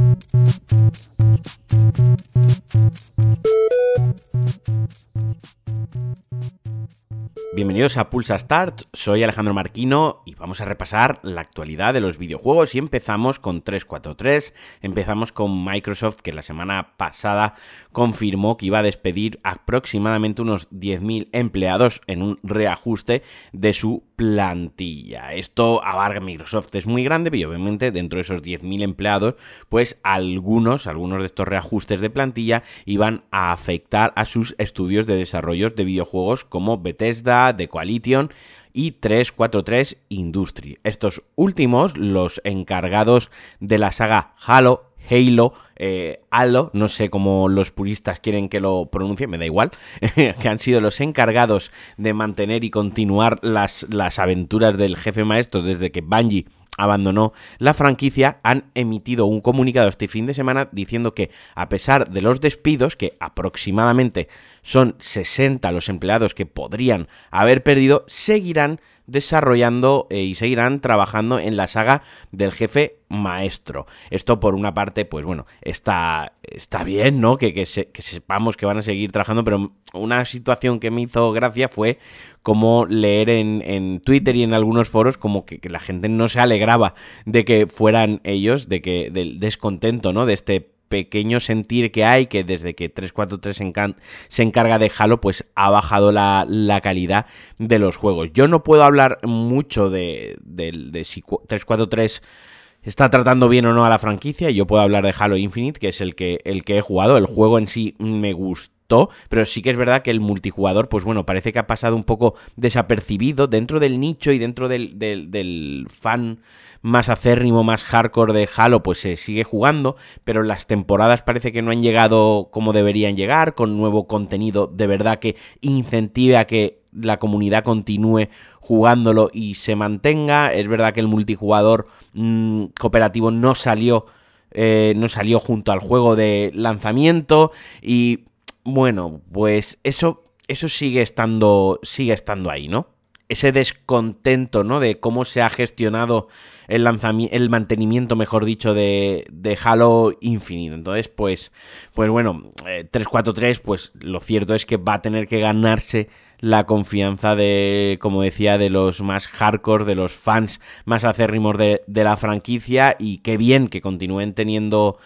Thank you. Bienvenidos a Pulsa Start, soy Alejandro Marquino y vamos a repasar la actualidad de los videojuegos. Y empezamos con 343, empezamos con Microsoft que la semana pasada confirmó que iba a despedir aproximadamente unos 10.000 empleados en un reajuste de su plantilla. Esto abarca Microsoft, es muy grande, pero obviamente dentro de esos 10.000 empleados, pues algunos, algunos de estos reajustes de plantilla iban a afectar a sus estudios de desarrollos de videojuegos como Bethesda, The Coalition y 343 Industry. Estos últimos, los encargados de la saga Halo, Halo, eh, Halo, no sé cómo los puristas quieren que lo pronuncie, me da igual, que han sido los encargados de mantener y continuar las, las aventuras del jefe maestro desde que Bungie abandonó la franquicia, han emitido un comunicado este fin de semana diciendo que a pesar de los despidos, que aproximadamente son 60 los empleados que podrían haber perdido, seguirán desarrollando eh, y seguirán trabajando en la saga del jefe maestro. Esto por una parte, pues bueno, está, está bien, ¿no? Que, que, sepamos que van a seguir trabajando, pero una situación que me hizo gracia fue como leer en, en Twitter y en algunos foros como que, que, la gente no se alegraba de que fueran ellos, de que del descontento, ¿no? De este pequeño sentir que hay, que desde que 343 se encarga de Halo, pues ha bajado la, calidad de los juegos. Yo no puedo hablar mucho de, de, si 343 está tratando bien o no a la franquicia. Yo puedo hablar de Halo Infinite, que es el que, el que he jugado. El juego en sí me gustó, pero sí que es verdad que el multijugador, pues bueno, parece que ha pasado un poco desapercibido dentro del nicho y dentro del, fan más acérrimo, más hardcore de Halo, pues se sigue jugando, pero las temporadas parece que no han llegado como deberían llegar, con nuevo contenido de verdad que incentive a que la comunidad continúe jugándolo y se mantenga. Es verdad que el multijugador mm, cooperativo no salió. Eh, no salió junto al juego de lanzamiento. Y bueno, pues eso. Eso sigue estando. Sigue estando ahí, ¿no? ese descontento, ¿no? De cómo se ha gestionado el lanzamiento, el mantenimiento, mejor dicho, de, de, Halo Infinite. Entonces, pues, pues bueno, 343, eh, pues lo cierto es que va a tener que ganarse la confianza de, como decía, de los más hardcore, de los fans más acérrimos de, de la franquicia y qué bien que continúen teniendo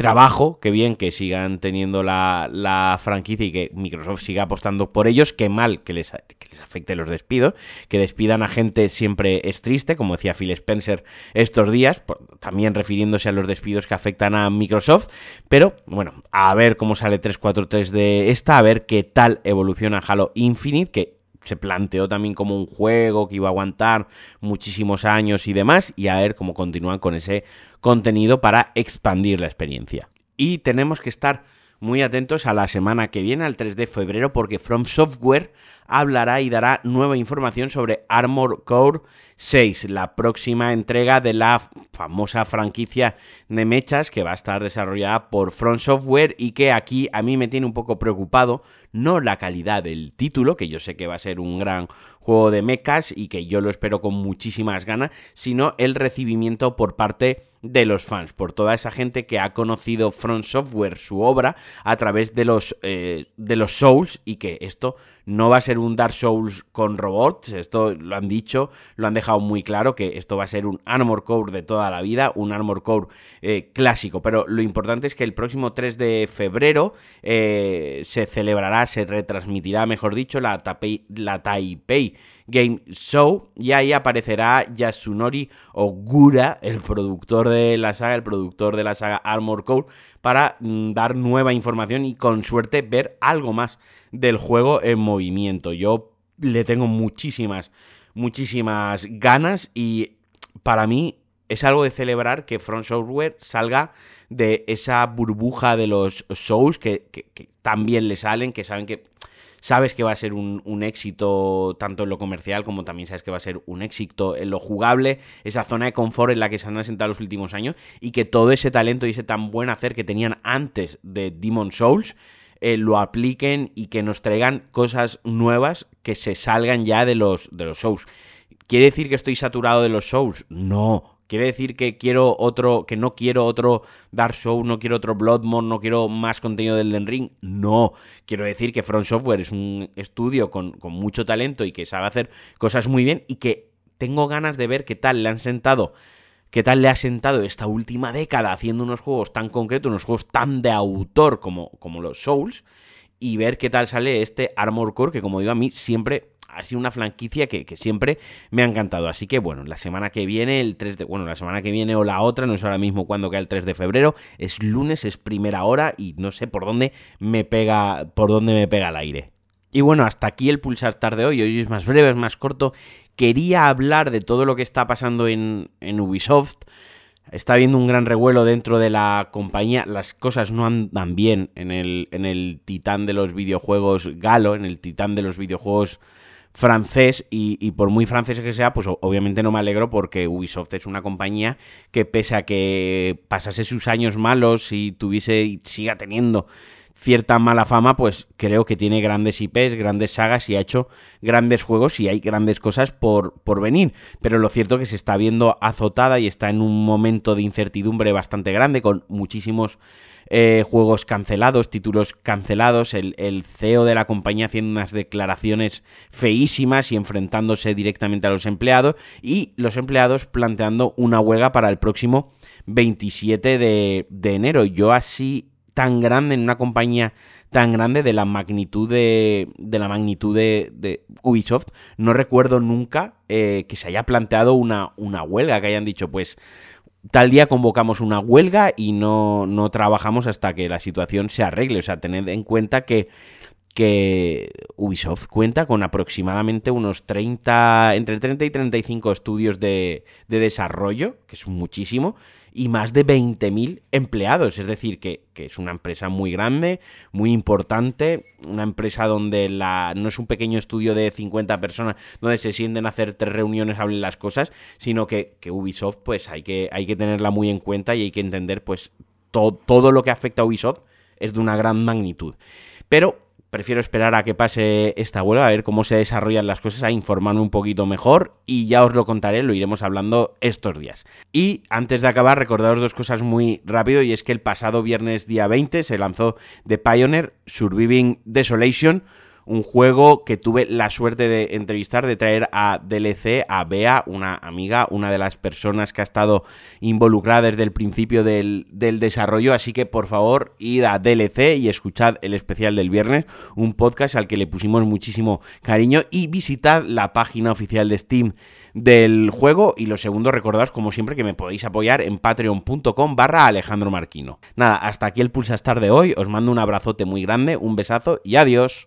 trabajo, qué bien que sigan teniendo la, franquicia y que Microsoft siga apostando por ellos, qué mal que les, les afecte los despidos, que despidan a gente siempre es triste, como decía Phil Spencer estos días, también refiriéndose a los despidos que afectan a Microsoft, pero bueno, a ver cómo sale 343 de esta, a ver qué tal evoluciona Halo Infinite, que se planteó también como un juego que iba a aguantar muchísimos años y demás, y a ver cómo continúan con ese contenido para expandir la experiencia. Y tenemos que estar muy atentos a la semana que viene, al 3 de febrero, porque From Software hablará y dará nueva información sobre Armor Core 6, la próxima entrega de la famosa franquicia de mechas que va a estar desarrollada por From Software y que aquí a mí me tiene un poco preocupado, no la calidad del título, que yo sé que va a ser un gran juego de mechas y que yo lo espero con muchísimas ganas, sino el recibimiento por parte de los fans, por toda esa gente que ha conocido Front Software, su obra, a través de los, eh, de los Souls y que esto no va a ser un Dark Souls con robots, esto lo han dicho, lo han dejado muy claro, que esto va a ser un Armor Core de toda la vida, un Armor Core eh, clásico, pero lo importante es que el próximo 3 de febrero eh, se celebrará, se retransmitirá, mejor dicho, la, la Taipei Game Show y ahí aparecerá Yasunori Ogura, el productor de la saga, el productor de la saga Armor Core, para mm, dar nueva información y con suerte ver algo más del juego en movimiento. Yo le tengo muchísimas, muchísimas ganas y para mí es algo de celebrar que Front Software salga de esa burbuja de los shows que, también le salen, que saben que sabes que va a ser un, éxito tanto en lo comercial como también sabes que va a ser un éxito en lo jugable, esa zona de confort en la que se han asentado los últimos años y que todo ese talento y ese tan buen hacer que tenían antes de Demon Souls eh, lo apliquen y que nos traigan cosas nuevas que se salgan ya de los, de los shows. ¿Quiere decir que estoy saturado de los shows? No, Quiere decir que quiero otro, que no quiero otro Dark Souls, no quiero otro Bloodborne, no quiero más contenido del Den Ring. No, quiero decir que Front Software es un estudio con, mucho talento y que sabe hacer cosas muy bien y que tengo ganas de ver qué tal le han sentado qué tal le ha sentado esta última década haciendo unos juegos tan concretos, unos juegos tan de autor como, como los Souls, y ver qué tal sale este Armor Core, que como digo, a mí siempre ha sido una franquicia que, siempre me ha encantado. Así que bueno, la semana que viene, el 3 de. Bueno, la semana que viene o la otra, no sé ahora mismo cuándo queda el 3 de febrero. Es lunes, es primera hora y no sé por dónde me pega. por dónde me pega el aire. Y bueno, hasta aquí el pulsar tarde hoy. Hoy es más breve, es más corto. Quería hablar de todo lo que está pasando en, en Ubisoft. Está habiendo un gran revuelo dentro de la compañía. Las cosas no andan bien en el, en el titán de los videojuegos galo, en el titán de los videojuegos francés y, por muy francés que sea, pues obviamente no me alegro porque Ubisoft es una compañía que pese a que pasase sus años malos y tuviese y siga teniendo cierta mala fama, pues creo que tiene grandes IPs, grandes sagas y ha hecho grandes juegos y hay grandes cosas por, por venir. Pero lo cierto es que se está viendo azotada y está en un momento de incertidumbre bastante grande con muchísimos eh, juegos cancelados, títulos cancelados, el, el, CEO de la compañía haciendo unas declaraciones feísimas y enfrentándose directamente a los empleados y los empleados planteando una huelga para el próximo 27 de, de enero. Yo así tan grande en una compañía tan grande de la magnitud de, de la magnitud de, Ubisoft, no recuerdo nunca eh, que se haya planteado una, una huelga, que hayan dicho, pues tal día convocamos una huelga y no, no trabajamos hasta que la situación se arregle. O sea, tened en cuenta que, que Ubisoft cuenta con aproximadamente unos 30, entre 30 y 35 estudios de, de desarrollo, que es muchísimo, y más de 20.000 empleados. Es decir, que, es una empresa muy grande, muy importante, una empresa donde la, no es un pequeño estudio de 50 personas donde se sienten a hacer tres reuniones, hablen las cosas, sino que, Ubisoft pues hay que, hay que tenerla muy en cuenta y hay que entender pues todo lo que afecta a Ubisoft es de una gran magnitud. Pero prefiero esperar a que pase esta huelga, a ver cómo se desarrollan las cosas, a informarme un poquito mejor y ya os lo contaré, lo iremos hablando estos días. Y antes de acabar, recordaros dos cosas muy rápido y es que el pasado viernes día 20 se lanzó The Pioneer Surviving Desolation, un juego que tuve la suerte de entrevistar, de traer a DLC, a Bea, una amiga, una de las personas que ha estado involucrada desde el principio del, desarrollo, así que por favor id a DLC y escuchad el especial del viernes, un podcast al que le pusimos muchísimo cariño y visitad la página oficial de Steam del juego y lo segundo recordaos como siempre que me podéis apoyar en patreon.com barra Alejandro Marquino. Nada, hasta aquí el Pulsastar de hoy, os mando un abrazote muy grande, un besazo y adiós.